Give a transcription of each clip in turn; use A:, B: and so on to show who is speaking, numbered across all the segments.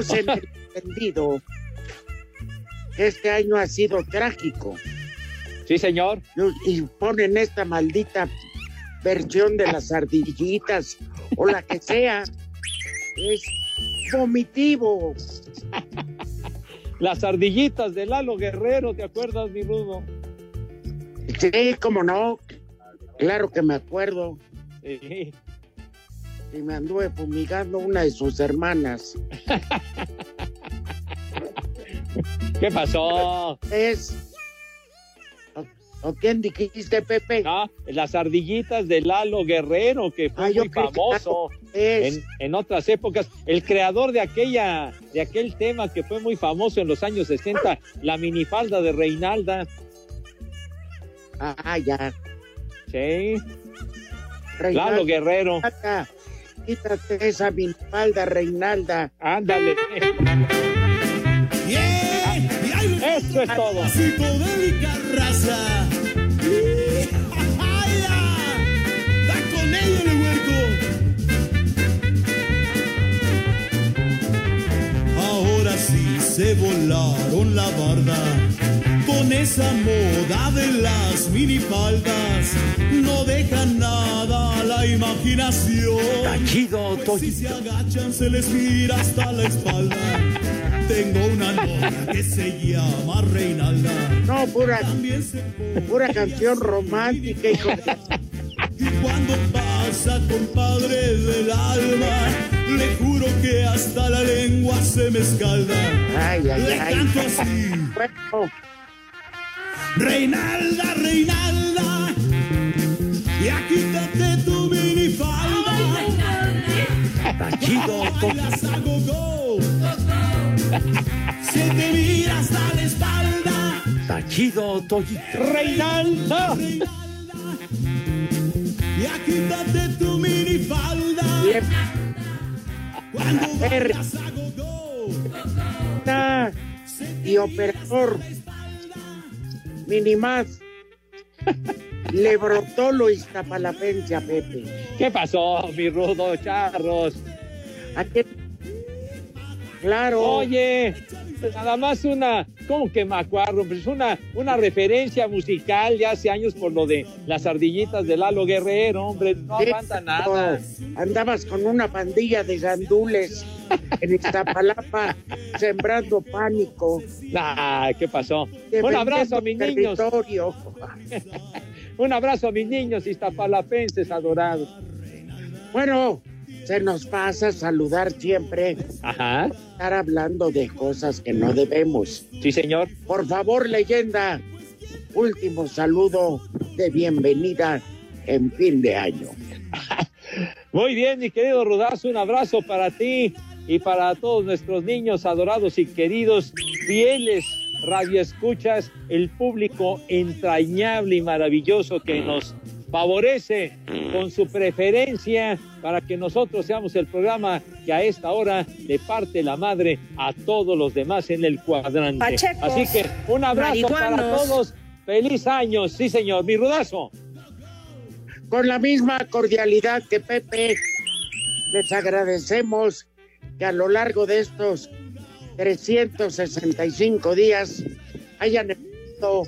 A: Estamos en el entendido que este año ha sido trágico.
B: Sí, señor.
A: Y ponen esta maldita versión de las ardillitas o la que sea. Es vomitivo.
B: Las ardillitas de Lalo Guerrero, ¿te acuerdas, mi Rudo?
A: Sí, cómo no. Claro que me acuerdo.
B: Sí.
A: Y me anduve fumigando una de sus hermanas.
B: ¿Qué pasó?
A: Es. ¿O, o quién dijiste, Pepe?
B: Ah, las ardillitas de Lalo Guerrero, que fue
A: Ah,
B: muy famoso
A: Es.
B: en, en otras épocas. El creador de aquella, de aquel tema que fue muy famoso en los años 60, la minifalda de Reinalda.
A: Ah, ya.
B: Sí.
A: Reinalda,
B: Lalo Guerrero.
A: Quítate esa minifalda, Reinalda.
B: Ándale. Eso es todo.
C: ¡Y, jajaya! ¡Da con ello el huerco! Ahora sí se volaron la barda esa moda de las minifaldas. No dejan nada a la imaginación.
B: Tachido,
C: Pues si se agachan se les mira hasta la espalda. Tengo una novia que se llama Reinalda.
A: No, pura, pura canción romántica, hijo de...
C: Y cuando pasa, compadre del alma, le juro que hasta la lengua se me escalda.
A: Ay, ay,
C: Le
A: ay.
C: canto así. Reinalda, Reinalda, ya quítate tu minifalda.
B: Tachido,
C: Bailas a go-go. Se te mira hasta la espalda.
B: Tachido, Toyito. Reinalda.
C: Ya quítate tu minifalda.
A: bien,
C: Cuando bailas a go-go.
A: está. Y operador, Minimás, le brotó lo iztapalapense a Pepe.
B: ¿Qué pasó, mi Rudo Charros?
A: ¿A qué? Claro.
B: Oye, nada más una, ¿cómo que macuarro? Pues una, una referencia musical de hace años por lo de las ardillitas de Lalo Guerrero, hombre, no aguanta nada.
A: Andabas con una pandilla de gandules en Iztapalapa sembrando pánico.
B: Ah, ¿qué pasó? Un abrazo a mis niños, un abrazo a mis niños iztapalapenses adorados.
A: Bueno, se nos pasa saludar siempre,
B: Ajá,
A: estar hablando de cosas que no debemos.
B: sí, señor.
A: Por favor, leyenda, último saludo de bienvenida en fin de año.
B: Muy bien, mi querido Rudazo, un abrazo para ti y para todos nuestros niños adorados y queridos, fieles radioescuchas, el público entrañable y maravilloso que nos favorece con su preferencia para que nosotros seamos el programa que a esta hora le parte la madre a todos los demás en el cuadrante.
D: Pachecos,
B: Así que un abrazo para todos. Feliz año, sí señor, mi rudazo.
A: Con la misma cordialidad que Pepe, les agradecemos que a lo largo de estos 365 días hayan tenido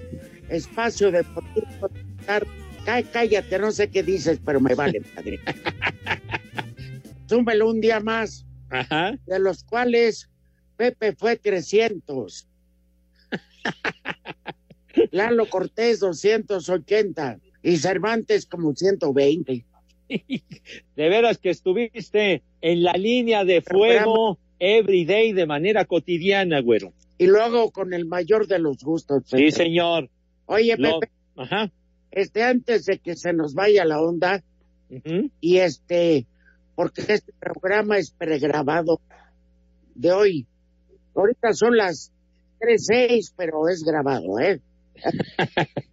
A: espacio de poder contar. Cállate, no sé qué dices, pero me vale, padre. Súmelo un día más,
B: Ajá.
A: de los cuales Pepe fue 300. Lalo Cortés 280 y Cervantes como 120.
B: De veras que estuviste en la línea de fuego every day de manera cotidiana, güero.
A: Y luego con el mayor de los gustos.
B: Sí,
A: Pepe.
B: señor.
A: Oye,
B: Lo-
A: Pepe,
B: Ajá.
A: Este, antes de que se nos vaya la onda, y este, porque este programa es pregrabado de hoy. Ahorita son las 3.06, pero es grabado, ¿eh?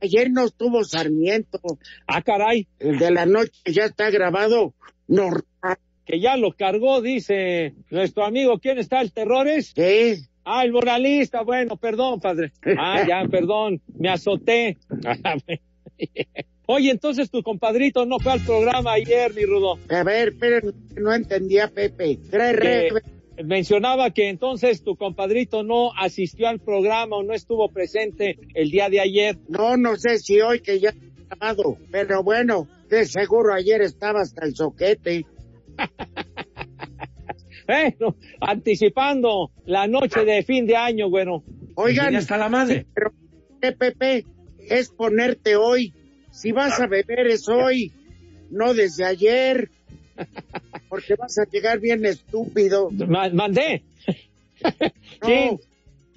A: Ayer no estuvo Sarmiento,
B: Ah, caray,
A: el de la noche ya está grabado. Normal,
B: que ya lo cargó, dice nuestro amigo. ¿Quién está? ¿El Terrores?
A: ¿eh?
B: Ah, el moralista. Bueno, perdón, padre. Ah, ya, perdón. Me azoté. Ah. Oye, entonces tu compadrito no fue al programa ayer, mi Rudo.
A: A ver, pero no entendía Pepe. Trae
B: Que mencionaba que entonces tu compadrito no asistió al programa o no estuvo presente el día de ayer.
A: No, no sé si hoy que ya pero bueno, de seguro ayer estaba hasta el soquete.
B: Bueno, anticipando la noche de fin de año, bueno.
A: Oigan,
E: Ya está la madre.
A: pero ¿qué, Pepe? Es ponerte hoy. Si vas a beber es hoy, no desde ayer. Porque vas a llegar bien estúpido.
B: Ma- mandé.
A: No,
B: Sí.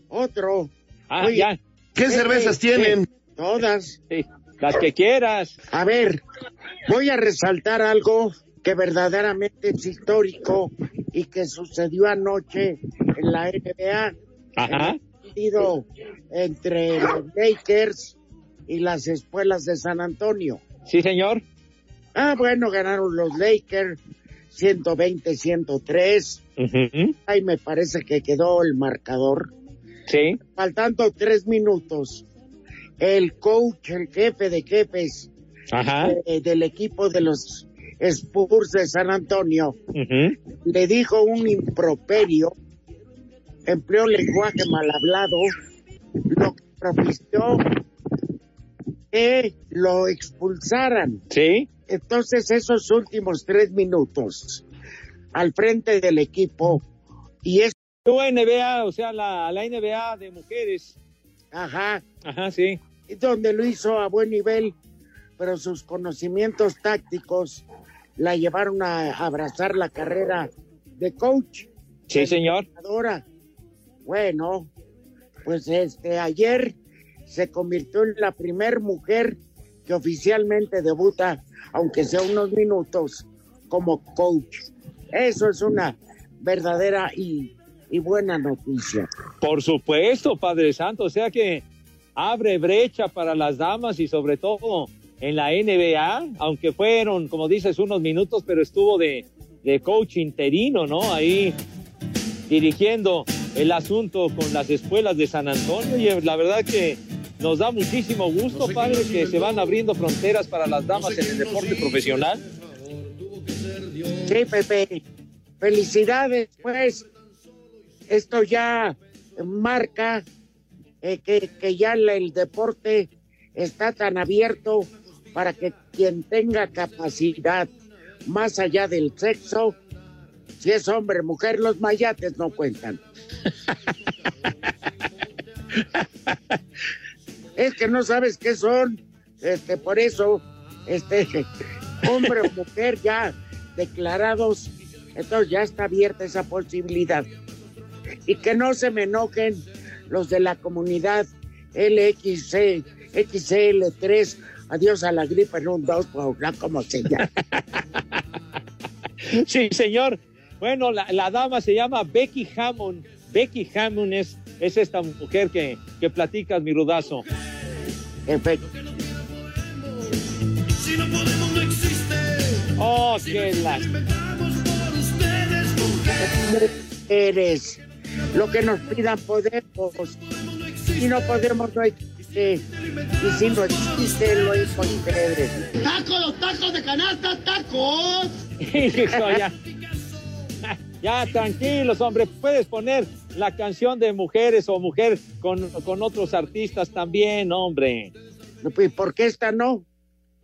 A: otro.
B: Ah,
A: Oye,
B: ya.
C: ¿Qué
A: Pepe,
C: cervezas tienen?
A: eh, Todas.
B: Sí, las que quieras.
A: A ver, voy a resaltar algo que verdaderamente es histórico y que sucedió anoche en la NBA.
B: Ajá.
A: En el partido entre los Lakers y las espuelas de San Antonio.
B: Sí, señor.
A: Ah, bueno, ganaron los Lakers 120-103.
B: Ujú.
A: Ahí me parece que quedó el marcador.
B: Sí.
A: Faltando tres minutos, el coach, el jefe de jefes
B: Ajá.
A: eh, del equipo de los Spurs de San Antonio le dijo un improperio, empleó lenguaje mal hablado, lo que propició que lo expulsaran.
B: Sí.
A: Entonces esos últimos tres minutos al frente del equipo y es,
B: NBA, o sea, la, la NBA de mujeres.
A: ajá,
B: Ajá, sí.
A: y donde lo hizo a buen nivel, pero sus conocimientos tácticos la llevaron a abrazar la carrera de coach.
B: Sí, señor.
A: Ahora, bueno, pues este ayer se convirtió en la primer mujer que oficialmente debuta, aunque sea unos minutos, como coach. Eso es una verdadera y, y buena noticia.
B: Por supuesto, Padre Santo. O sea que abre brecha para las damas y sobre todo en la NBA, aunque fueron, como dices, unos minutos, pero estuvo de, de coach interino, ¿no? Ahí dirigiendo el asunto con las escuelas de San Antonio y la verdad que nos da muchísimo gusto, padre, que se van abriendo fronteras para las damas en el deporte profesional.
A: Sí, Pepe. Felicidades, pues. Esto ya marca eh, que, que ya el deporte está tan abierto para que quien tenga capacidad más allá del sexo, si es hombre o mujer, los mayates no cuentan. es que no sabes qué son, este, por eso, este, hombre o mujer ya declarados, entonces ya está abierta esa posibilidad. Y que no se me enojen los de la comunidad LXC, XL3, adiós a la gripe en un dos, o no como se llama.
B: Sí, señor. Bueno, la, la dama se llama Becky Hammond. Becky Hammond es, es esta mujer que, que platicas, mi rudazo.
A: Perfecto.
C: Si no podemos, no existe.
B: Oh, qué la...
A: Eres lo que nos pidan podemos. Si no podemos, no existe. Y si no existe, lo imposible.
C: ¡Tacos, los tacos de canasta, tacos!
B: Hijo, ya. Ya, tranquilos, hombre. Puedes poner la canción de mujeres o mujer con, con otros artistas también, hombre.
A: ¿Y por qué esta no?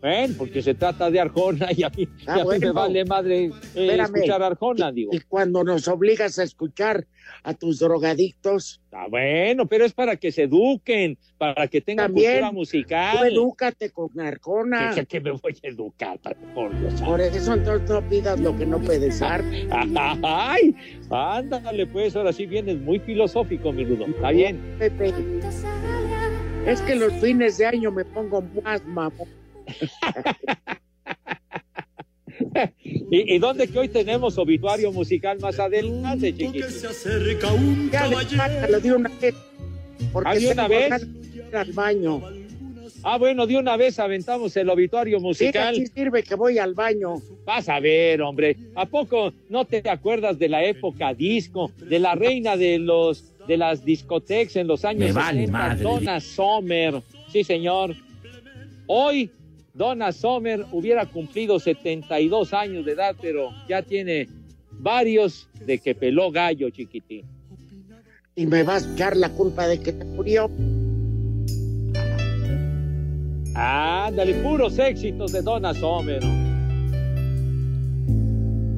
B: Ven, porque se trata de Arjona y a mí,
A: Ah,
B: y a mí
A: bueno.
B: me vale madre eh,
A: Espérame.
B: escuchar Arjona, digo.
A: Y cuando nos obligas a escuchar a tus drogadictos,
B: Ah, bueno, pero es para que se eduquen, para que tengan
A: También,
B: cultura
A: tú
B: musical.
A: edúcate con Arjona.
B: Que, que me voy a educar, por Dios.
A: Por eso entonces no pidas lo que no puedes dar.
B: Ay, ándale, pues, ahora sí vienes muy filosófico, mi Rudo. Está bien.
A: Pepe. Es que los fines de año me pongo más mamón.
B: ¿Y, y dónde que hoy tenemos obituario musical más adelante,
C: Que
B: chiquito?
C: se acerca un caballero.
A: de una vez. Porque
B: ¿Ah, de una vez?
A: al baño.
B: Ah, bueno, de una vez aventamos el obituario
A: Sí,
B: musical.
A: así sirve que voy al baño.
B: Vas a ver, hombre. ¿A poco no te acuerdas de la época disco, de la reina de los de las discotecas en los años
D: Me vale
B: 60,
D: madre.
B: Donna Summer? Sí, señor. Hoy Donna Summer hubiera cumplido 72 años de edad, pero ya tiene varios de que peló gallo, chiquitín.
A: Y me vas a echar la culpa de que te murió.
B: Ándale, puros éxitos de Donna Summer.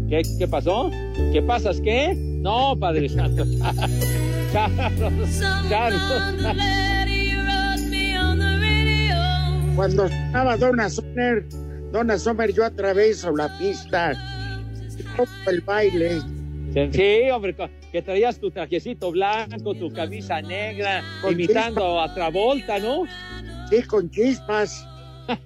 B: ¿Qué, ¿Qué pasó? ¿Qué pasas qué? No, Padre Santo. Carlos, Carlos.
A: Cuando estaba Donna Summer, Donna Summer, yo atraveso la pista. el baile.
B: Sí, hombre, que traías tu trajecito blanco, tu camisa negra,
A: Con
B: imitando a Travolta, ¿no?
A: Sí, con chispas.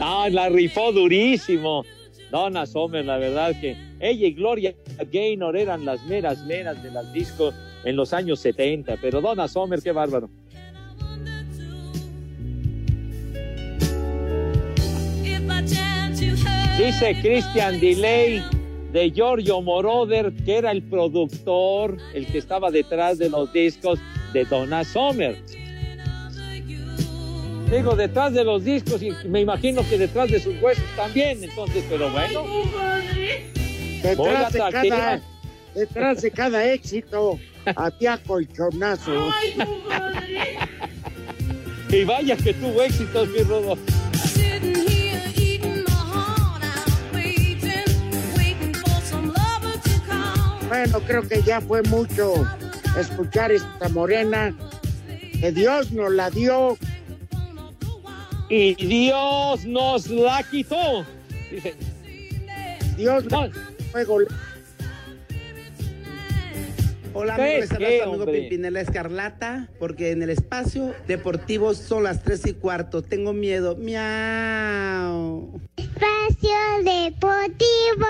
B: Ah, la rifó durísimo. Donna Summer, la verdad que ella y Gloria Gaynor eran las meras meras de las discos en los años 70, pero Donna Summer, qué bárbaro. Dice Christian Delay de Giorgio Moroder, que era el productor, el que estaba detrás de los discos de Donna Summer. Digo, detrás de los discos y me imagino que detrás de sus huesos también, entonces, pero bueno.
A: Detrás de, cada, detrás de cada éxito había colchonazo.
B: Y vaya que tuvo éxitos, mi Rodo.
A: Bueno, creo que ya fue mucho escuchar esta morena. Que Dios nos la dio.
B: Y Dios nos la quitó. Dice,
A: Dios
B: no,
A: nos fue gol-
D: Hola amigos, les habla
B: ¿Qué,
D: su amigo? Pimpinela Escarlata, porque en el espacio deportivo son las tres y cuarto. Tengo miedo. Miau.
F: Espacio Deportivo.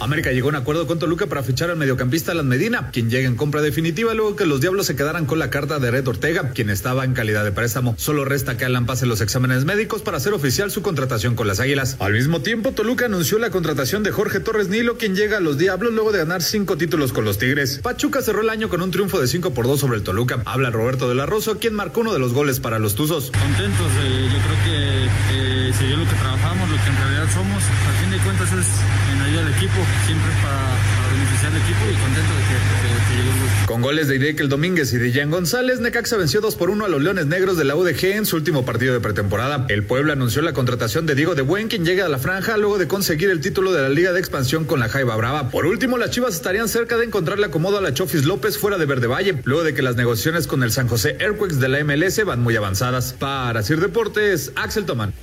G: América llegó a un acuerdo con Toluca para fichar al mediocampista Alan Medina, quien llega en compra definitiva luego que los Diablos se quedaran con la carta de Red Ortega, quien estaba en calidad de préstamo. Solo resta que Alan pase los exámenes médicos para hacer oficial su contratación con las Águilas. Al mismo tiempo, Toluca anunció la contratación de Jorge Torres Nilo, quien llega a los Diablos luego de ganar cinco títulos con los Tigres. Pachuca cerró el año con un triunfo de 5 por 2 sobre el Toluca. Habla Roberto de la Rosa, quien marcó uno de los goles para los Tuzos.
H: contentos. eh, yo creo que eh, lo que trabajamos, lo que en realidad somos. Al en ayuda equipo, siempre para, beneficiar al equipo y contento de que.
G: Con goles de Irekel Domínguez y de Jan González, Necaxa venció 2 por 1 a los Leones Negros de la UDG en su último partido de pretemporada. El Puebla anunció la contratación de Diego de Buen, quien llega a la franja luego de conseguir el título de la Liga de Expansión con la Jaiba Brava. Por último, las Chivas estarían cerca de encontrarle acomodo a la Chofis López fuera de Verde Valle, luego de que las negociaciones con el San José Airquakes de la MLS van muy avanzadas. Para Sir Deportes, Axel Tomán.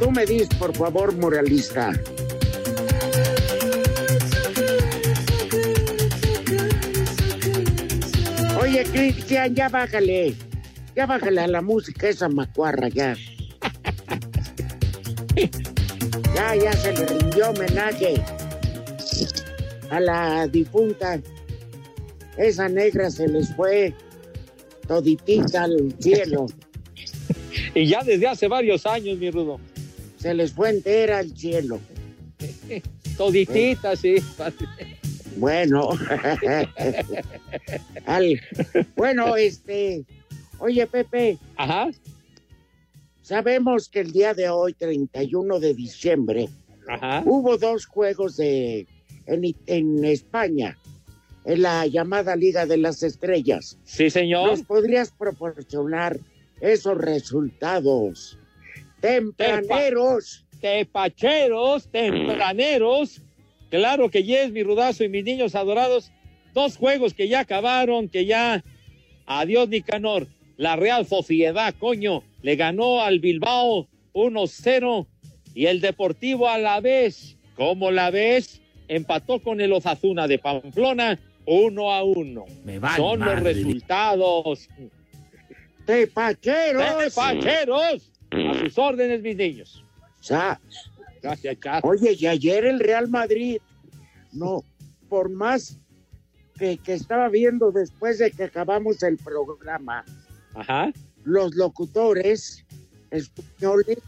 A: Tú me dices, por favor, moralista. Oye, Cristian, ya bájale. Ya bájale a la música esa macuarra, ya. Ya, ya se le rindió homenaje a la difunta. Esa negra se les fue toditita al cielo.
B: Y ya desde hace varios años, mi Rudo.
A: Se les fue entera al cielo.
B: Toditita, sí.
A: Bueno. Al- bueno, este. Oye, Pepe.
B: Ajá.
A: Sabemos que el día de hoy, 31 de diciembre,
B: Ajá.
A: hubo dos juegos de en, en España, en la llamada Liga de las Estrellas.
B: Sí, señor.
A: ¿Nos podrías proporcionar esos resultados tempraneros?
B: Tepacheros, tempraneros. Claro que yes, mi rudazo y mis niños adorados. Dos juegos que ya acabaron, que ya. Adiós, Nicanor. La Real Sociedad, coño, le ganó al Bilbao 1-0 y el Deportivo a la vez, como la vez, empató con el Osasuna de Pamplona 1 a 1.
A: Me vale
B: Son los resultados.
A: ¡Tepacheros!
B: ¡Tepacheros! A sus órdenes, mis niños.
A: Sa-
B: Gracias, Chas.
A: Oye, y ayer el Real Madrid, no, por más que, que estaba viendo después de que acabamos el programa,
B: Ajá.
A: los locutores españoles,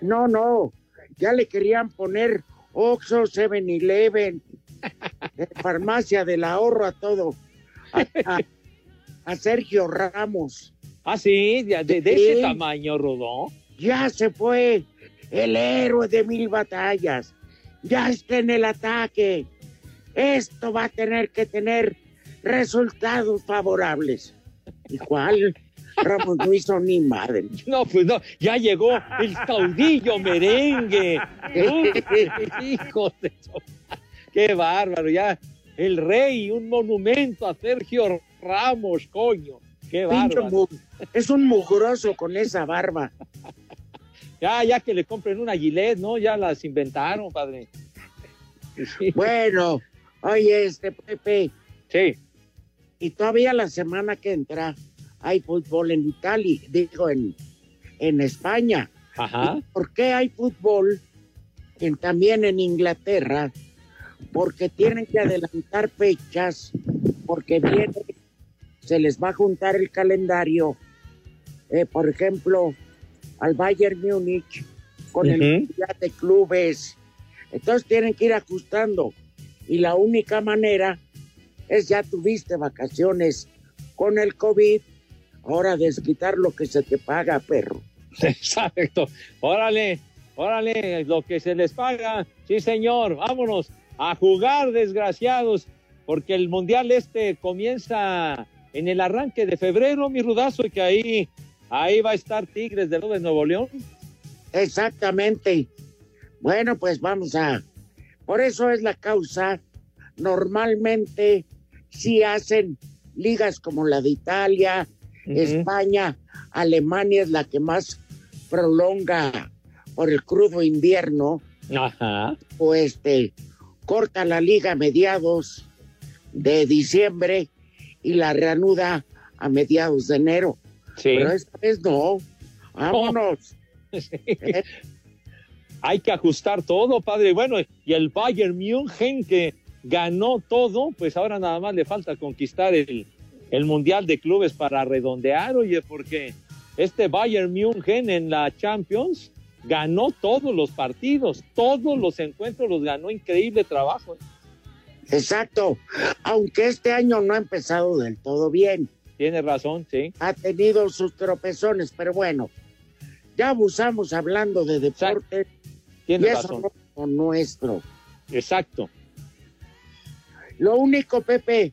A: no, no, ya le querían poner Oxxo, 7-Eleven, eh, Farmacia del Ahorro, a todo, a, a- a Sergio Ramos.
B: Ah, sí, de, de- de
A: Sí.
B: ese tamaño, Rodó.
A: Ya se fue el héroe de mil batallas. Ya está en el ataque. Esto va a tener que tener resultados favorables. ¿Y cuál? Ramos no hizo ni madre.
B: No, pues no, ya llegó el caudillo merengue. Hijo de Qué bárbaro, ya. El rey, un monumento a Sergio Ramos, coño. Qué
A: mu- Es un mugroso con esa barba.
B: Ya, ya que le compren una gilet, ¿no? Ya las inventaron, padre. Sí.
A: Bueno, oye, este Pepe.
B: Sí.
A: Y todavía la semana que entra hay fútbol en Italia, digo, en, en España.
B: Ajá.
A: ¿Por qué hay fútbol en- también en Inglaterra? Porque tienen que adelantar fechas, porque viene, se les va a juntar el calendario, eh, por ejemplo, al Bayern Múnich con el. Mundial de Clubes. Entonces tienen que ir ajustando. Y la única manera es ya tuviste vacaciones con el COVID, ahora desquitar lo que se te paga, perro.
B: Exacto. Órale, órale, lo que se les paga. Sí, señor. Vámonos a jugar, desgraciados, porque el mundial este comienza en el arranque de febrero, mi rudazo, y que ahí, ahí va a estar Tigres de de Nuevo León.
A: Exactamente. Bueno, pues vamos a... Por eso es la causa. Normalmente sí hacen ligas como la de Italia, España, Alemania es la que más prolonga por el crudo invierno.
B: Ajá.
A: O este, corta la liga a mediados de diciembre y la reanuda a mediados de enero.
B: Sí.
A: Pero esta vez no. Vámonos. ¿Eh?
B: Hay que ajustar todo, padre. Bueno, y el Bayern München que ganó todo, pues ahora nada más le falta conquistar el, el Mundial de Clubes para redondear, oye, porque este Bayern München en la Champions ganó todos los partidos, todos los encuentros los ganó, increíble trabajo. ¿eh?
A: Exacto. Aunque este año no ha empezado del todo bien.
B: Tiene razón, sí.
A: Ha tenido sus tropezones, pero bueno, ya abusamos hablando de deporte.
B: Tiene
A: y eso no es nuestro.
B: Exacto.
A: Lo único, Pepe,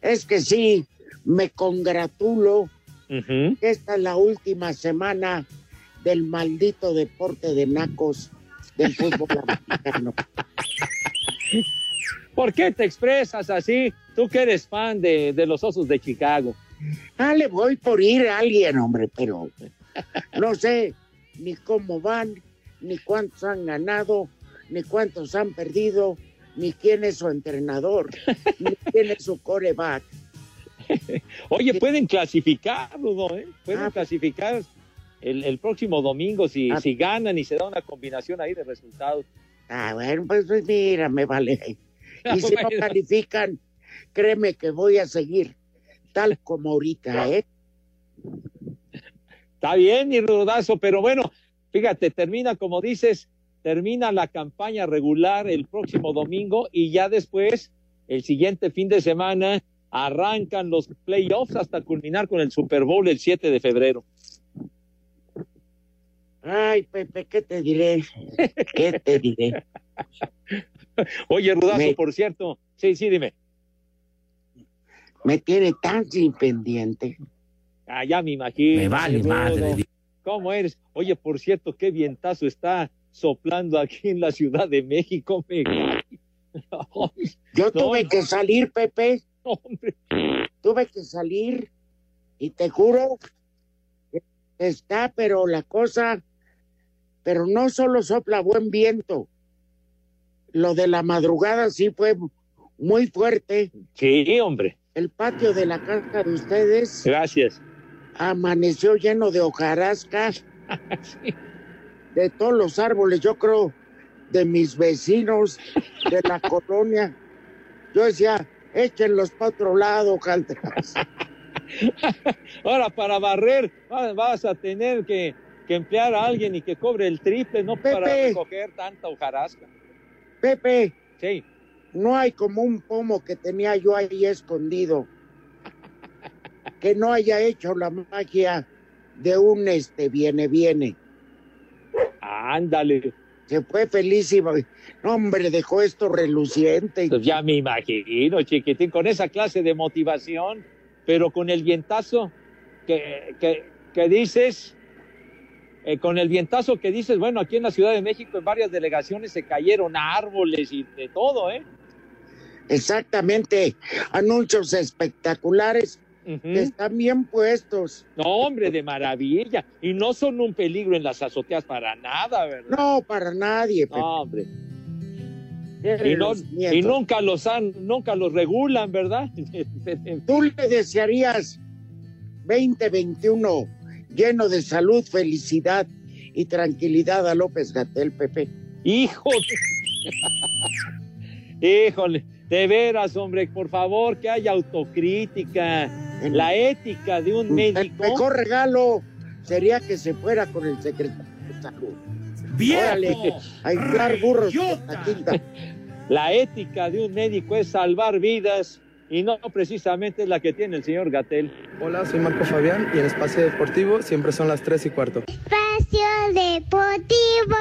A: es que sí, me congratulo que esta es la última semana del maldito deporte de nacos del fútbol americano.
B: ¿Por qué te expresas así? Tú que eres fan de, de los Osos de Chicago.
A: Ah, le voy por ir a alguien, hombre, pero no sé ni cómo van, ni cuántos han ganado, ni cuántos han perdido, ni quién es su entrenador, ni quién es su coreback.
B: Oye, pueden clasificar, Rudo, ¿eh? Pueden
A: Ah.
B: clasificar el, el próximo domingo si,
A: Ah.
B: si ganan y se da una combinación ahí de resultados.
A: Ah, bueno, pues, pues, mira, me vale. Y si no califican, créeme que voy a seguir tal como ahorita, ¿eh?
B: Está bien, mi rudazo, pero bueno, fíjate, termina, como dices, termina la campaña regular el próximo domingo y ya después, el siguiente fin de semana, arrancan los playoffs hasta culminar con el Super Bowl el 7 de febrero.
A: Ay, Pepe, ¿qué te diré? ¿Qué te diré?
B: Oye, Rudazo,
A: Me-
B: por cierto, sí, sí, dime.
A: Me tiene tan sin pendiente.
B: Ah, ya me imagino.
A: Me vale
B: Rudo.
A: madre.
B: ¿Cómo eres? Oye, por cierto, qué vientazo está soplando aquí en la Ciudad de México. Me...
A: Yo tuve
B: no.
A: que salir, Pepe.
B: Hombre.
A: Tuve que salir y te juro que está, pero la cosa, pero no solo sopla buen viento. Lo de la madrugada sí fue muy fuerte.
B: Sí, hombre.
A: El patio de la casa de ustedes
B: Gracias.
A: amaneció lleno de hojarasca. De todos los árboles, yo creo, de mis vecinos, de la colonia. Yo decía, échenlos para otro lado, Caltras.
B: Ahora, para barrer, va- vas a tener que, que emplear a alguien y que cobre el triple, no para recoger tanta hojarasca.
A: Pepe,
B: Sí.
A: no hay como un pomo que tenía yo ahí escondido que no haya hecho la magia de un este viene viene.
B: Ándale.
A: Se fue feliz y no, hombre, dejó esto reluciente.
B: Pues ya me imagino, chiquitín, con esa clase de motivación, pero con el vientazo que, que, que dices, eh, con el vientazo que dices, bueno, aquí en la Ciudad de México en varias delegaciones se cayeron árboles y de todo, ¿eh?
A: Exactamente, anuncios espectaculares que están bien puestos.
B: No, hombre, de maravilla. Y no son un peligro en las azoteas para nada, ¿verdad?
A: No, para nadie. Pepe.
B: No, hombre. Y, no- y nunca los han, nunca los regulan, ¿verdad?
A: Tú le desearías 2021 lleno de salud, felicidad y tranquilidad a López Gatel, Pepe.
B: Híjole. Híjole, de veras, hombre, por favor, que haya autocrítica, la ética de un
A: El
B: médico.
A: mejor regalo sería que se fuera con el secretario de salud. Órale, a inflar burros.
B: La ética de un médico es salvar vidas y no precisamente es la que tiene el señor Gatel.
I: Hola, soy Marco Fabián y en Espacio Deportivo siempre son las 3 y cuarto.
F: Espacio Deportivo.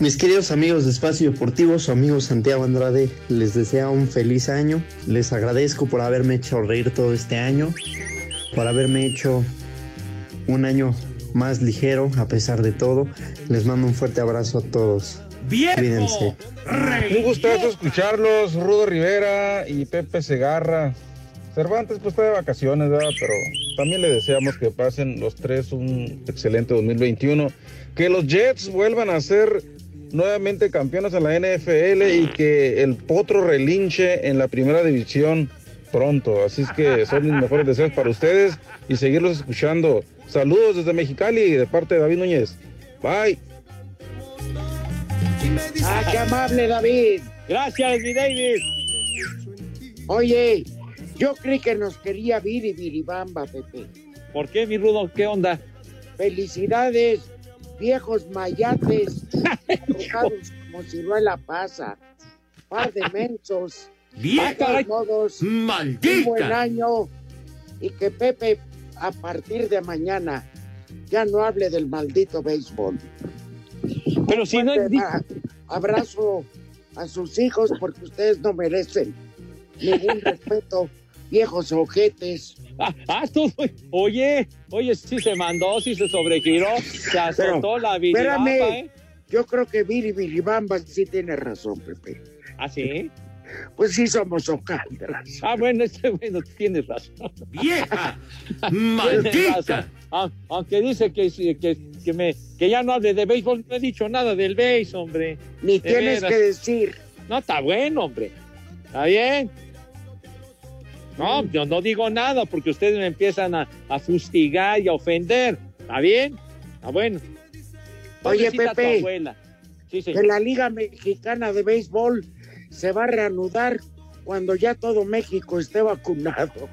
J: Mis queridos amigos de Espacio Deportivo, su amigo Santiago Andrade les desea un feliz año. Les agradezco por haberme hecho reír todo este año, por haberme hecho un año más ligero a pesar de todo. Les mando un fuerte abrazo a todos. Cuídense.
K: Un gustazo escucharlos, Rudo Rivera y Pepe Segarra. Cervantes pues está de vacaciones, ¿verdad? Pero también le deseamos que pasen los tres un excelente 2021. Que los Jets vuelvan a ser nuevamente campeones en la NFL y que el Potro relinche en la primera división pronto. Así es que son mis mejores deseos para ustedes y seguirlos escuchando. Saludos desde Mexicali de parte de David Núñez. Bye.
A: Ah, qué amable, David.
B: Gracias, mi David.
A: Oye, yo creí que nos quería Viri Viribamba, Pepe.
B: ¿Por qué, mi Rudo? ¿Qué onda?
A: Felicidades, viejos mayates, arrojados como ciruela pasa. Par de mensos.
L: Vieja
A: De todos modos,
L: maldita.
A: Un buen año y que Pepe, a partir de mañana, ya no hable del maldito béisbol.
B: Pero si no...
A: A- Abrazo a sus hijos porque ustedes no merecen ningún respeto, viejos ojetes.
B: Ah, ah, tú, oye, oye, sí se mandó, sí se sobregiró, se azotó
A: Pero,
B: la viribamba,
A: espérame,
B: ¿eh?
A: Yo creo que Viri Vilibamba sí tiene razón, Pepe.
B: ¿Ah, sí?
A: Pues sí somos ocandras.
B: Ah, bueno, este, bueno, tienes razón.
E: ¡Vieja!
B: Tienes
E: ¡Maldita!
B: razón. Ah, Aunque dice que, que, que, me, que ya no hable de béisbol, no he dicho nada del béisbol, hombre.
A: Ni
B: De
A: tienes
B: veras.
A: que decir.
B: No, está bueno, hombre. Está bien. No, yo no digo nada porque ustedes me empiezan a, a fustigar y a ofender. ¿Está bien? Está bueno.
A: Oye,
B: tu
A: Pepe.
B: abuela. Sí,
A: que
B: señor.
A: la Liga Mexicana de Béisbol se va a reanudar cuando ya todo México esté vacunado.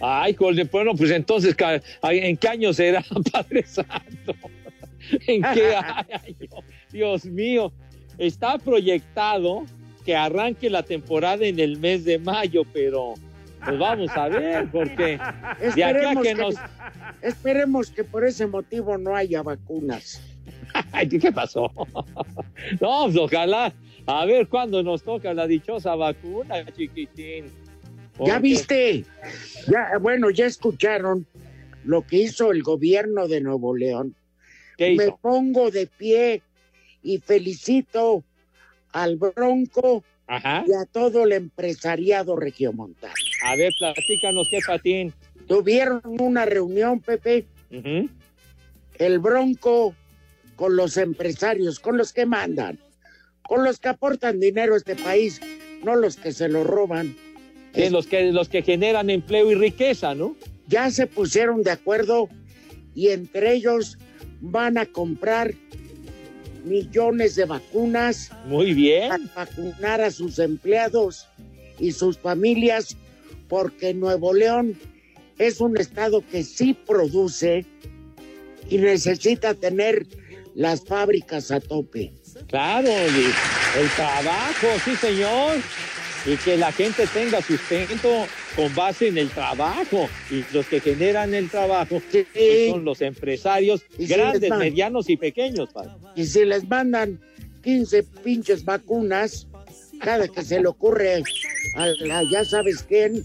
B: Ay, Golde, bueno, pues entonces, ¿en qué año será, Padre Santo? ¿En qué año? Dios mío, está proyectado que arranque la temporada en el mes de mayo, pero pues vamos a ver, porque de
A: Esperemos
B: que
A: que,
B: nos...
A: esperemos que por ese motivo no haya vacunas.
B: ¿qué pasó? No, pues ojalá, a ver cuándo nos toca la dichosa vacuna, chiquitín.
A: ¿Ya viste? Ya, bueno, ya escucharon lo que hizo el gobierno de Nuevo León.
B: ¿Qué
A: Me pongo de pie y felicito al Bronco
B: Ajá.
A: y a todo el empresariado regiomontano.
B: A ver, platícanos qué patín.
A: Tuvieron una reunión, Pepe, el Bronco con los empresarios, con los que mandan, con los que aportan dinero a este país, no los que se lo roban.
B: Sí, los que los que generan empleo y riqueza, ¿no?
A: Ya se pusieron de acuerdo y entre ellos van a comprar millones de vacunas
B: Muy bien.
A: para vacunar a sus empleados y sus familias, porque Nuevo León es un estado que sí produce y necesita tener las fábricas a tope.
B: Claro, el, trabajo, sí, señor. Y que la gente tenga sustento con base en el trabajo. Y los que generan el trabajo pues, son los empresarios
A: Y sí,
B: grandes, medianos y pequeños, padre.
A: Y si les mandan 15 pinches vacunas, cada que se le ocurre a la ya sabes quién,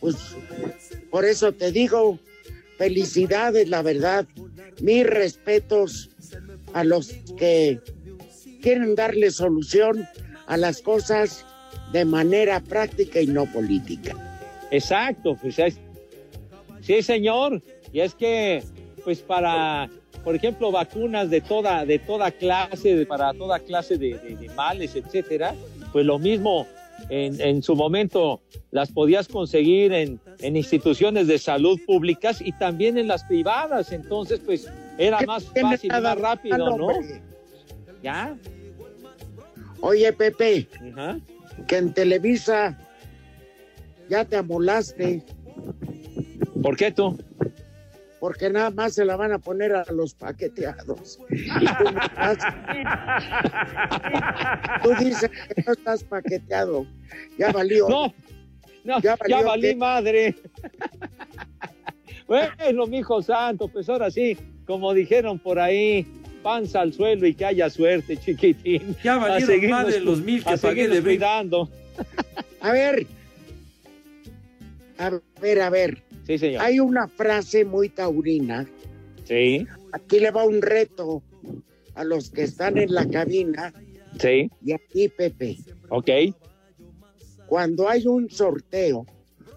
A: pues por eso te digo, felicidades, la verdad, mis respetos a los que quieren darle solución a las cosas de manera práctica y no política.
B: Exacto, pues es- sí, señor. Y es que, pues para, por ejemplo, vacunas de toda, de toda clase, de- para toda clase de, de- de males, etcétera, pues lo mismo en, en su momento las podías conseguir en, en instituciones de salud públicas y también en las privadas. Entonces, pues era más fácil más rápido, ¿no?
A: hombre?
B: Ya.
A: Oye, Pepe,
B: Ajá.
A: que en Televisa ya te amolaste.
B: ¿Por qué tú?
A: Porque nada más se la van a poner a los paqueteados. Y tú, no estás- tú dices que no estás paqueteado. Ya valió.
B: No, no,
A: Ya
B: valí
A: que-
B: madre. bueno, mi hijo santo, pues ahora sí, como dijeron por ahí, panza al suelo y que haya suerte, chiquitín.
E: Ya
B: A
E: valieron
B: seguirnos
E: madre
B: cu-
E: los mil que
B: a
E: pagué de
B: cuidando.
A: A ver. A ver, a ver.
B: Sí, señor.
A: Hay una frase muy taurina.
B: Sí,
A: Aquí le va un reto a los que están en la cabina
B: sí,
A: y aquí, Pepe.
B: ok.
A: Cuando hay un sorteo,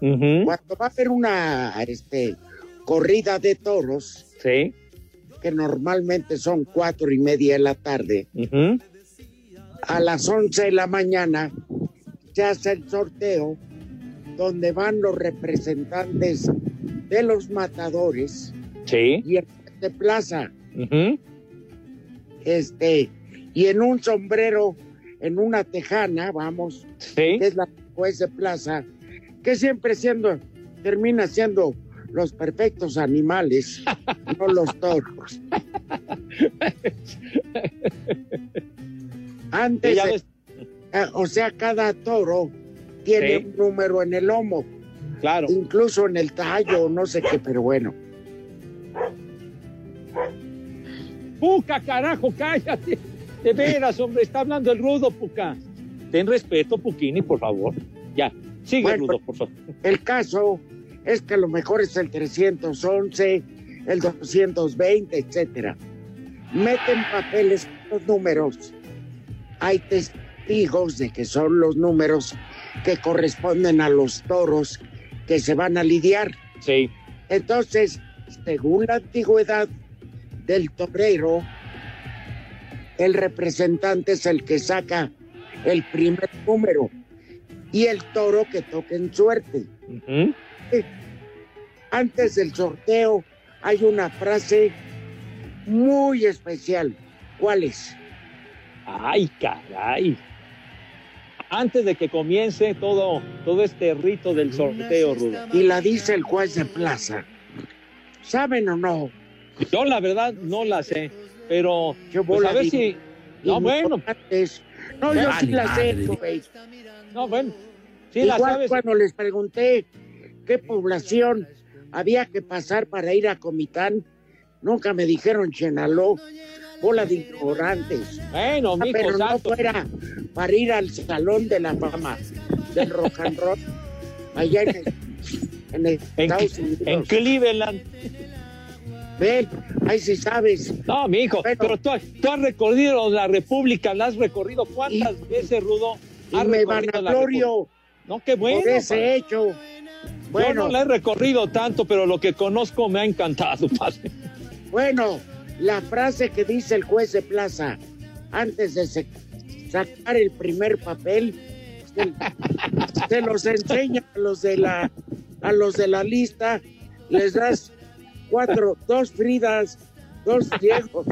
A: cuando va a haber una este, corrida de toros,
B: Sí,
A: que normalmente son cuatro y media de la tarde, a las once de la mañana se hace el sorteo donde van los representantes de los matadores
B: sí,
A: y el de plaza, este, y en un sombrero, en una tejana, vamos,
B: sí.
A: que es la juez de plaza, que siempre siendo, termina siendo los perfectos animales, no los toros. Antes,
B: ves.
A: eh, o sea, cada toro tiene
B: Sí.
A: un número en el lomo,
B: Claro.
A: incluso en el tallo, no sé qué, pero bueno.
B: Puca, carajo, cállate. De veras, hombre, está hablando el rudo, Puca. Ten respeto, Puquini, por favor. Ya, sigue,
A: Bueno,
B: rudo, por favor.
A: El caso es que a lo mejor es el 311, el 220, etcétera. Meten papeles los números, hay testigos de que son los números que corresponden a los toros que se van a lidiar.
B: Sí.
A: Entonces, según la antigüedad del torero, el representante es el que saca el primer número y el toro que toque en suerte. Antes del sorteo hay una frase muy especial. ¿Cuál es?
B: Ay, caray. Antes de que comience todo, todo este rito del sorteo, Rudo.
A: Y la dice el juez de plaza. ¿Saben o no?
B: Yo la verdad no la sé, pero
A: Yo
B: pues, a ver si... No, bueno.
A: Importantes. No, yo sí la sé, güey.
B: No, bueno. Sí la sabes.
A: cuando les pregunté qué población había que pasar para ir a Comitán, nunca me dijeron Chenaló, bola de ignorantes.
B: Bueno,
A: Ah,
B: mijo
A: pero no fuera para ir al Salón de la Fama del Rock and Roll, allá en, en
B: En,
A: Estados Unidos.
B: en Cleveland.
A: Ven, ahí sí sabes.
B: No, mi hijo, pero tú, tú has recorrido la República, la has recorrido. ¿Cuántas veces, Rudo?
A: Y me vanaglorio?
B: No, qué bueno.
A: por ese
B: padre.
A: hecho.
B: Yo
A: Bueno,
B: no la he recorrido tanto, pero lo que conozco me ha encantado, padre.
A: bueno, la frase que dice el juez de plaza antes de sacar el primer papel, se, se los enseña a los de la a los de la lista, les das cuatro, dos Fridas, dos ciegos.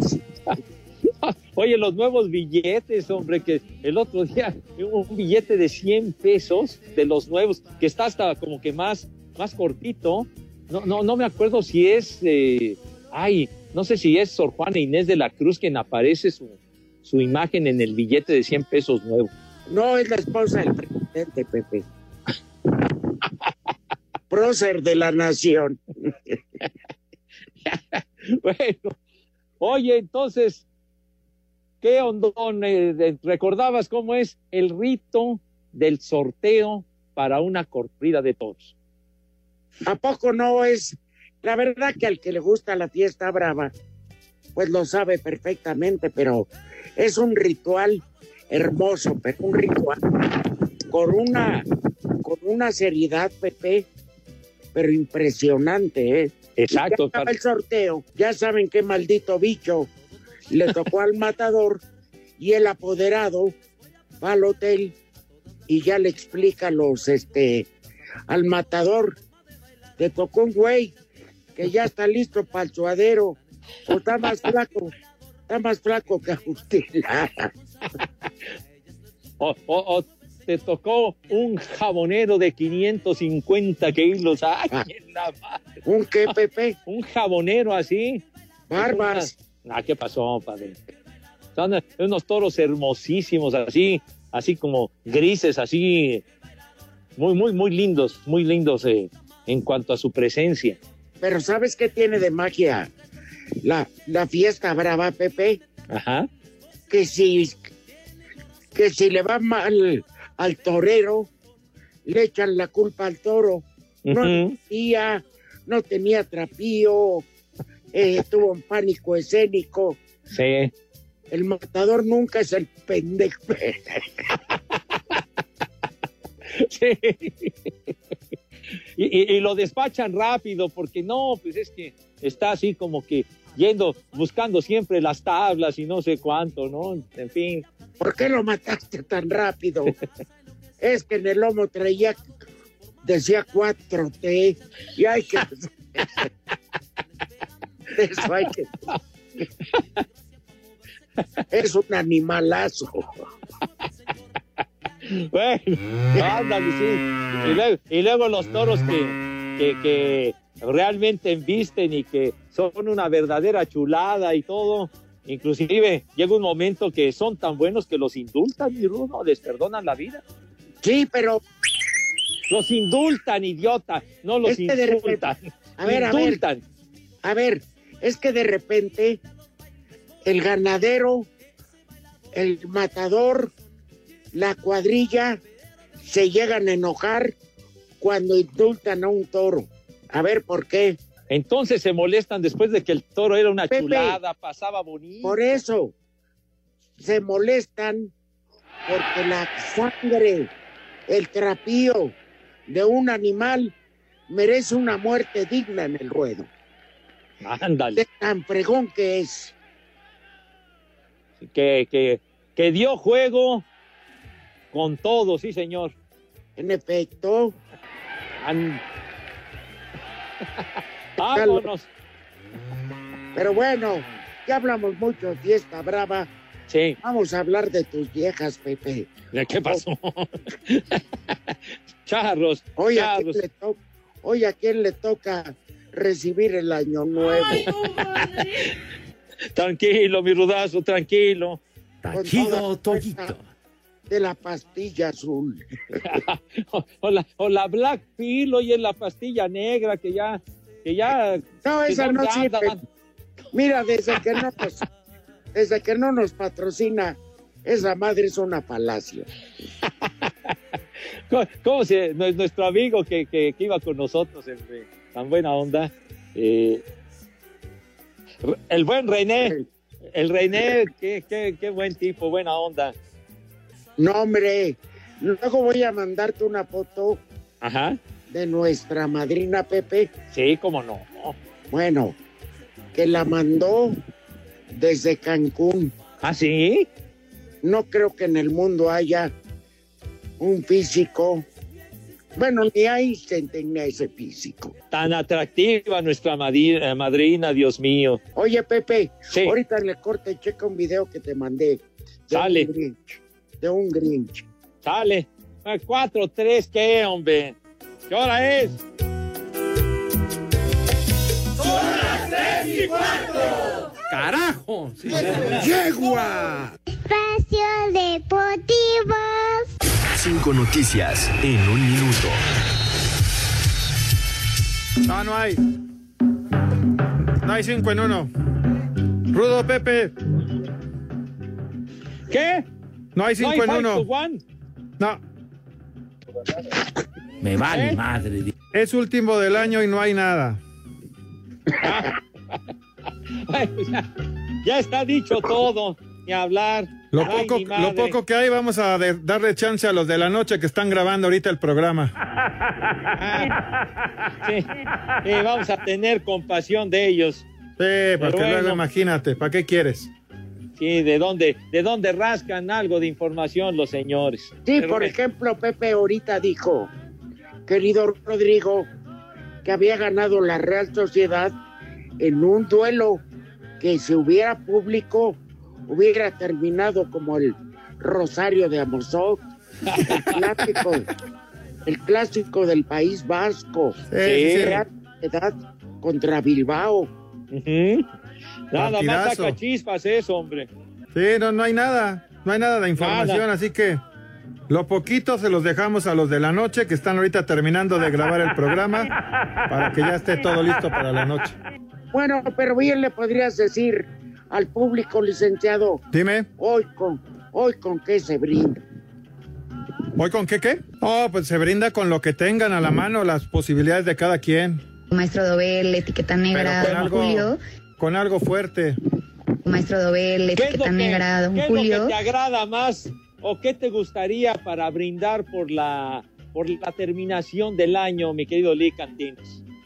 B: Oye, los nuevos billetes, hombre, que el otro día un billete de 100 pesos de los nuevos, que está hasta como que más, más cortito. No, no, no me acuerdo si es, eh, ay, no sé si es Sor Juana Inés de la Cruz quien aparece su, su imagen en el billete de 100 pesos nuevo.
A: No es la esposa del presidente, Pepe. Prócer de la nación.
B: Bueno, oye, entonces, ¿qué ondón? eh, ¿Recordabas cómo es el rito del sorteo para una corrida de toros?
A: ¿A poco no es? La verdad que al que le gusta la fiesta brava, pues lo sabe perfectamente, pero es un ritual hermoso, pero un ritual con una, con una seriedad, Pepe, pero impresionante, ¿eh?
B: Exacto.
A: Ya acaba el sorteo, ya saben qué maldito bicho le tocó al matador y el apoderado va al hotel y ya le explica a los, este, al matador, te tocó un güey que ya está listo para el suadero, o está más flaco, está más flaco que Agustín Lara.
B: O, o- o te tocó un jabonero de 550 kilos. ¡Ay, en la madre!
A: ¿Un qué, Pepe?
B: Un jabonero así.
A: Barbas.
B: Ah, ¿qué pasó, padre? Son unos toros hermosísimos, así, así como grises, así, muy, muy, muy lindos, muy lindos eh, en cuanto a su presencia.
A: Pero ¿sabes qué tiene de magia la, la fiesta brava, Pepe?
B: Ajá.
A: Que si, que si le va mal al torero, le echan la culpa al toro. No tenía, no tenía trapío, eh, tuvo un pánico escénico.
B: Sí.
A: El matador nunca es el pendejo.
B: Sí. Y, y- y lo despachan rápido porque no, pues es que está así como que yendo, buscando siempre las tablas y no sé cuánto, ¿no? En fin.
A: ¿Por qué lo mataste tan rápido? es que en el lomo traía, decía 4T, y hay que... Eso hay que... Es un animalazo.
B: Bueno, ándale, sí. Y luego, y luego los toros que, que, que realmente embisten y que son una verdadera chulada y todo. Inclusive llega un momento que son tan buenos que los indultan, mi Rudo, les perdonan la vida.
A: Sí, pero
B: Los indultan, idiota, no los
A: Es que de repente-
B: insultan.
A: A ver, a ver.
B: indultan.
A: A ver, es que de repente el ganadero, el matador, la cuadrilla se llegan a enojar cuando indultan a un toro. A ver por qué.
B: Entonces se molestan después de que el toro era una
A: Pepe.
B: chulada, pasaba bonito.
A: Por eso. se molestan porque la sangre, el trapío de un animal merece una muerte digna en el ruedo.
B: Ándale.
A: Tan fregón que es.
B: Que, que, que dio juego con todo, sí, señor.
A: En efecto.
B: An- Vámonos.
A: Pero bueno, ya hablamos mucho de fiesta brava.
B: Sí.
A: Vamos a hablar de tus viejas, Pepe.
B: ¿De qué pasó? Charros,
A: Hoy a, quién
B: charros.
A: le to- hoy a quién le toca recibir el año nuevo.
B: Tranquilo, mi rudazo, tranquilo.
A: La fuerza De la pastilla azul.
B: o, la, o la Black Pill, oye, la pastilla negra que ya, que ya.
A: No,
B: que
A: esa no sirve. Mira, desde que no nos, desde que no nos patrocina, esa madre es una palacio.
B: ¿Cómo, cómo se, nue- nuestro amigo que, que, que iba con nosotros, el de tan buena onda, eh, el buen René, el René, qué, qué, qué buen tipo, buena onda.
A: No, hombre, luego voy a mandarte una foto
B: Ajá,
A: de nuestra madrina Pepe.
B: sí, cómo no.
A: Bueno, que la mandó desde Cancún.
B: ¿Ah, sí?
A: No creo que en el mundo haya un físico. Bueno, ni hay quien tenga ese físico.
B: Tan atractiva nuestra eh, madrina, Dios mío.
A: Oye, Pepe,
B: Sí.
A: ahorita le corte, checa un video que te mandé. De
B: Sale.
A: Un Grinch, de un Grinch.
B: Sale. Ah, Cuatro, tres, ¿qué, hombre? ¿Qué hora es?
L: ¡Carajo!
A: ¡Yegua!
F: Espacio Deportivo.
M: Cinco noticias en un minuto.
L: No, no hay. No hay cinco en uno. Rudo Pepe.
B: ¿Qué?
L: No hay cinco en
B: five
L: uno.
B: to one?
L: No.
N: Me vale
B: ¿Eh?
N: madre.
L: Es último del año y no hay nada.
B: Ay, ya, ya está dicho todo, ni hablar.
L: Lo
B: Ay,
L: poco, lo poco que hay, vamos a de- darle chance a los de la noche que están grabando ahorita el programa.
B: Sí, sí, vamos a tener compasión de ellos.
L: Sí, porque
B: bueno.
L: luego imagínate, ¿para qué quieres?
B: Sí, de dónde, de dónde rascan algo de información los señores.
A: Sí,
B: Pero
A: por
B: bueno,
A: ejemplo, Pepe ahorita dijo, querido Rodrigo, que había ganado la Real Sociedad en un duelo que si hubiera público hubiera terminado como el Rosario de Amozoc, el clásico, el clásico del País Vasco,
L: sí.
A: Contra Bilbao.
B: Nada más saca chispas eso, hombre.
L: Sí, no, no hay nada. No hay nada de información,
B: Nada.
L: así que lo poquito se los dejamos a los de la noche que están ahorita terminando de grabar el programa para que ya esté todo listo para la noche.
A: Bueno, pero bien le podrías decir al público licenciado,
L: Dime,
A: hoy con, hoy con qué se brinda.
L: ¿hoy con qué qué? Oh, pues se brinda con lo que tengan a la mano, las posibilidades de cada quien.
O: Maestro Dobel, etiqueta negra,
L: con
O: don
L: algo,
O: Julio.
L: con algo fuerte.
O: Maestro Dobel,
B: ¿Qué es
O: etiqueta
B: que,
O: negra, don
B: qué es lo
O: Julio.
B: que te agrada más o qué te gustaría para brindar por la, por la terminación del año, mi querido Lee?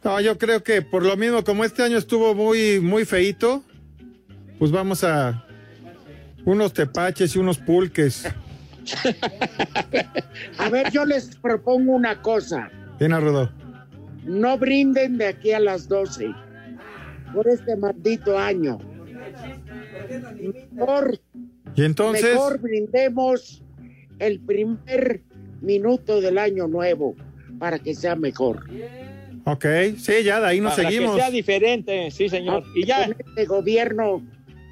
L: No, yo creo que por lo mismo, como este año estuvo muy, muy feito, pues vamos a unos tepaches y unos pulques.
A: A ver, yo les propongo una cosa.
L: Bien, Rudo.
A: No brinden de aquí a las 12 por este maldito año. Mejor,
L: Y entonces,
A: mejor brindemos el primer minuto del año nuevo para que sea mejor.
L: ok, sí, ya de ahí nos
B: para
L: seguimos.
B: que sea diferente, sí, señor. Y ya,
A: Con este gobierno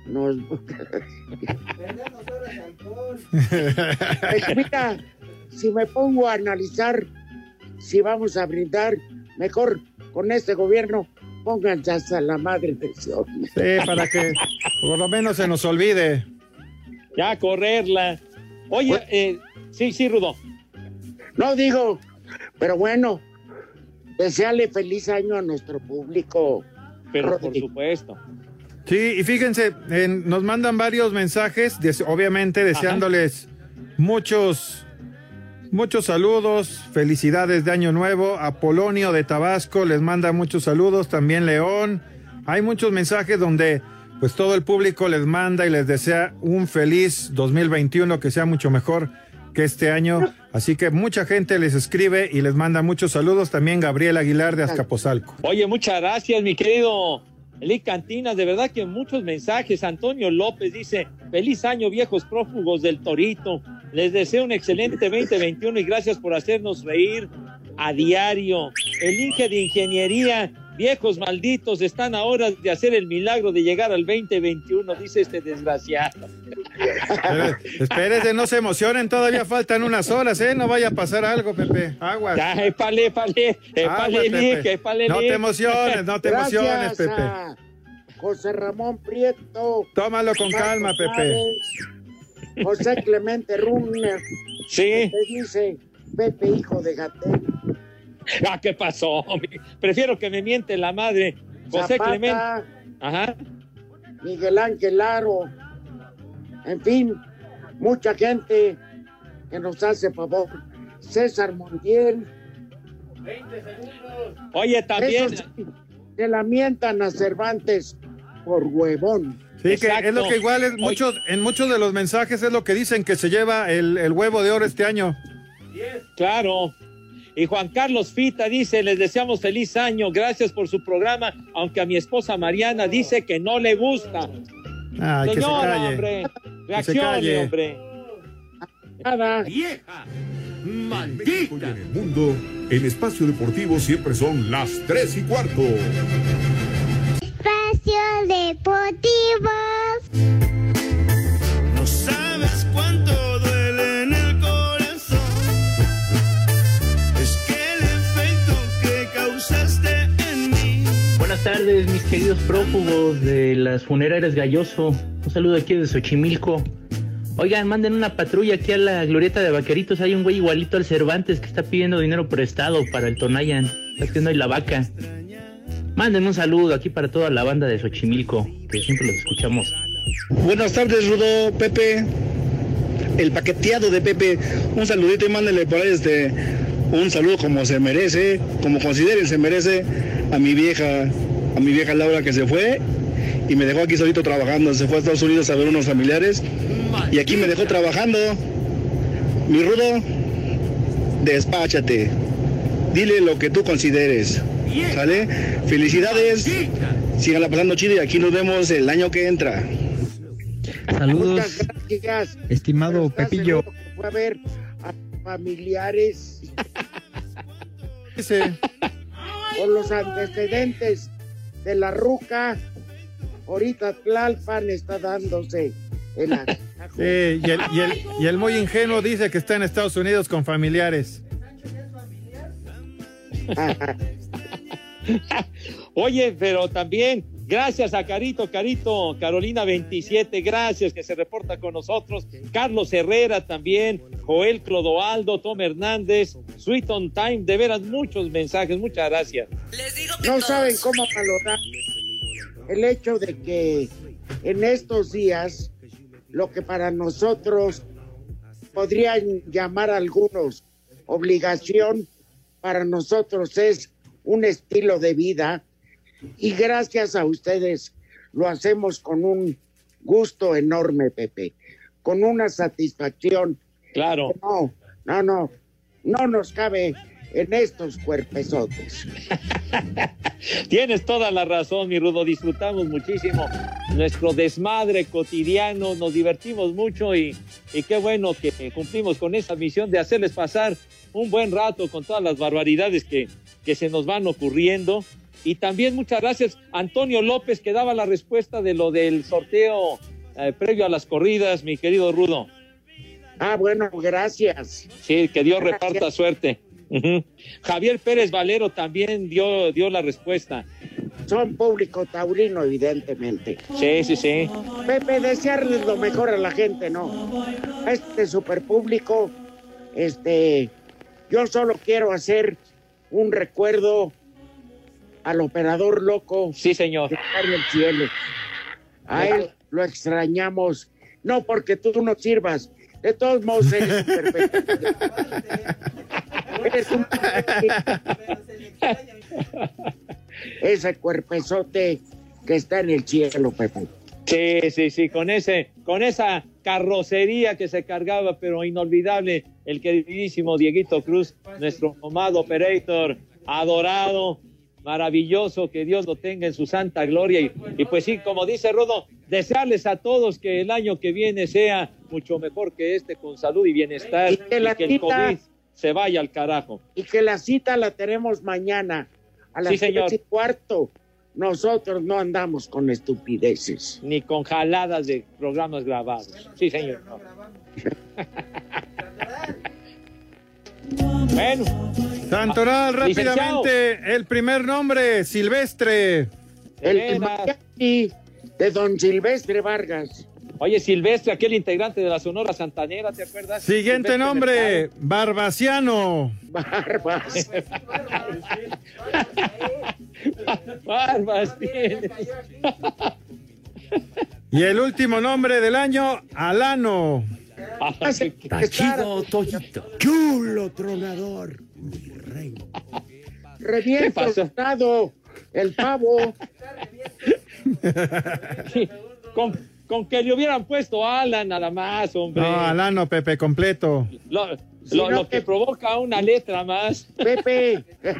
A: nos... Pues mira, si me pongo a analizar si vamos a brindar, mejor con este gobierno pónganse hasta la madre de Dios.
L: Sí, para que por lo menos se nos olvide.
B: ya correrla. Oye, eh, sí, sí, Rudo.
A: No digo, pero bueno, deseale feliz año a nuestro público.
B: Pero por supuesto.
L: Sí, y fíjense, en- nos mandan varios mensajes, des- obviamente deseándoles muchos, muchos saludos, felicidades de Año Nuevo. Apolonio de Tabasco les manda muchos saludos, también León. Hay muchos mensajes donde pues todo el público les manda y les desea un feliz 2021, que sea mucho mejor que este año. Así que mucha gente les escribe y les manda muchos saludos. También Gabriel Aguilar de Azcapotzalco.
B: Oye, muchas gracias, mi querido Eli Cantinas. De verdad que muchos mensajes. Antonio López dice: Feliz año, viejos prófugos del Torito. Les deseo un excelente 2021 y gracias por hacernos reír a diario. El Inge de Ingeniería, viejos malditos, están a horas de hacer el milagro de llegar al 2021, dice este desgraciado.
L: Espérese, no se emocionen, todavía faltan unas horas, ¿eh? No vaya a pasar algo, Pepe. Aguas.
B: Ya, épale, épale, épale,
L: Pepe.
B: épale,
L: No te emociones, no te emociones, Pepe.
A: a José Ramón Prieto.
L: Tómalo con calma, Pepe.
A: Chávez, José Clemente Runner.
B: Sí.
A: Te dice Pepe, hijo de Gatel.
B: Ah, ¿qué pasó? Prefiero que me miente la madre. José
A: Zapata,
B: Clemente. Ajá.
A: Miguel Ángel Aro. En fin, mucha gente que nos hace favor. César Montiel.
B: Oye, también.
A: Eso sí, se lamentan a Cervantes por huevón.
L: Sí, que es lo que igual es muchos, en muchos de los mensajes es lo que dicen que se lleva el, el huevo de oro este año.
B: Claro. Y Juan Carlos Fita dice, les deseamos feliz año, gracias por su programa, aunque a mi esposa Mariana dice que no le gusta.
L: Ay, que se
B: Señora,
L: calle.
B: hombre,
L: Que se
B: reaccione,
L: calle.
B: hombre.
A: Nada.
P: ¡Vieja! ¡Maldita! En el mundo, en espacio deportivo siempre son las tres y cuarto.
F: Espacio Deportivo.
C: En mí.
N: Buenas tardes, mis queridos prófugos de las funerarias Galloso. Un saludo aquí de Xochimilco. Oigan, manden una patrulla aquí a la glorieta de vaqueritos. Hay un güey igualito al Cervantes que está pidiendo dinero prestado para el Tonayan. Está pidiendo ahí la vaca. Manden un saludo aquí para toda la banda de Xochimilco, que siempre los escuchamos.
Q: Buenas tardes, Rudo, Pepe. El paqueteado de Pepe. Un saludito y mándele por ahí este. Un saludo como se merece, como consideren se merece a mi vieja, a mi vieja Laura que se fue y me dejó aquí solito trabajando. Se fue a Estados Unidos a ver unos familiares y aquí me dejó trabajando. Mi Rudo, despáchate. Dile lo que tú consideres. ¿Sale? Felicidades. Síganla pasando chido y aquí nos vemos el año que entra.
R: Saludos,
A: Muchas gracias.
R: estimado
A: ¿Estás
R: Pepillo.
A: Fue a ver a familiares con los antecedentes de la ruca. Ahorita Tlalpan está dándose el agasajo.
L: Sí, y, el, y, el, y el muy ingenuo dice que está en Estados Unidos con familiares.
B: Oye, pero también gracias a Carito, Carito, Carolina 27, gracias que se reporta con nosotros. Carlos Herrera también, Joel Clodoaldo, Tom Hernández, Sweet on Time, de veras muchos mensajes, muchas gracias.
A: No saben cómo valorar el hecho de que en estos días lo que para nosotros podrían llamar algunos obligación, para nosotros es un estilo de vida y gracias a ustedes lo hacemos con un gusto enorme, Pepe, con una satisfacción.
B: Claro.
A: No, no, no, no nos cabe en estos cuerpesotes.
B: Tienes toda la razón, mi Rudo. Disfrutamos muchísimo nuestro desmadre cotidiano, nos divertimos mucho y, y qué bueno que cumplimos con esa misión de hacerles pasar un buen rato con todas las barbaridades que, que se nos van ocurriendo. Y también muchas gracias Antonio López que daba la respuesta de lo del sorteo eh, previo a las corridas, mi querido Rudo.
A: Ah, bueno, gracias.
B: Sí, que Dios
A: Gracias.
B: reparta suerte. Javier Pérez Valero también dio, dio la respuesta.
A: Son público taurino, evidentemente.
B: Sí, sí, sí.
A: Pepe, desearles lo mejor a la gente, ¿no? A este super público, este, yo solo quiero hacer un recuerdo al operador loco.
B: Sí, señor.
A: De Mario el Cielo. A él lo extrañamos. No porque tú no sirvas. De todos modos, eres perfecto. Eres un- Ese cuerpezote que está en el cielo, Pepe.
B: Sí, sí, sí, con ese, con esa carrocería que se cargaba, pero inolvidable, el queridísimo Dieguito Cruz, nuestro amado operator, adorado, maravilloso, que Dios lo tenga en su santa gloria. Y, y pues sí, como dice Rodo, desearles a todos que el año que viene sea mucho mejor que este, con salud y bienestar, y que,
A: la
B: el
A: cita-
B: COVID se vaya al carajo.
A: Y que la cita la tenemos mañana a las
B: Sí, señor.
A: y cuarto. Nosotros no andamos con estupideces.
B: Ni con jaladas de programas grabados. Sí, señor. no. bueno.
L: Santoral,
B: Licenciado.
L: rápidamente, el primer nombre, Silvestre.
A: El de mariachi de don Silvestre Vargas.
B: Oye, Silvestre, aquel integrante de la Sonora Santanera, ¿te acuerdas?
L: Siguiente
B: Silvestre
L: nombre, Barbaciano.
A: Barbas.
B: Barbas.
L: Y el último nombre del año, Alano.
A: Tachido
S: Toyito. Chulo tronador. Mi rey.
A: Reviento el pavo.
B: con, que le hubieran puesto Alan nada más, hombre.
L: No, Alano, Pepe, completo.
B: Lo,
A: Si
B: lo-
A: no
B: lo que provoca una letra más.
A: Pepe.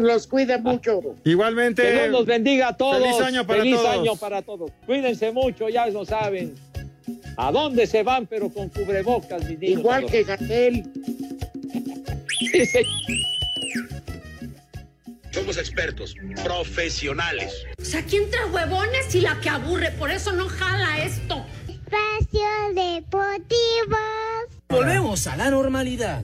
A: Los cuida mucho.
L: Igualmente.
B: Que Dios los bendiga a todos.
L: Feliz año para
B: Feliz
L: todos.
B: año para todos. Cuídense mucho, ya lo saben. ¿A dónde se van, pero con cubrebocas, mis niños?
A: Igual que Gatel.
T: Somos expertos, profesionales.
U: O sea, aquí entre huevones y la que aburre, por eso no jala esto.
F: Espacio Deportivo.
T: Volvemos a la normalidad.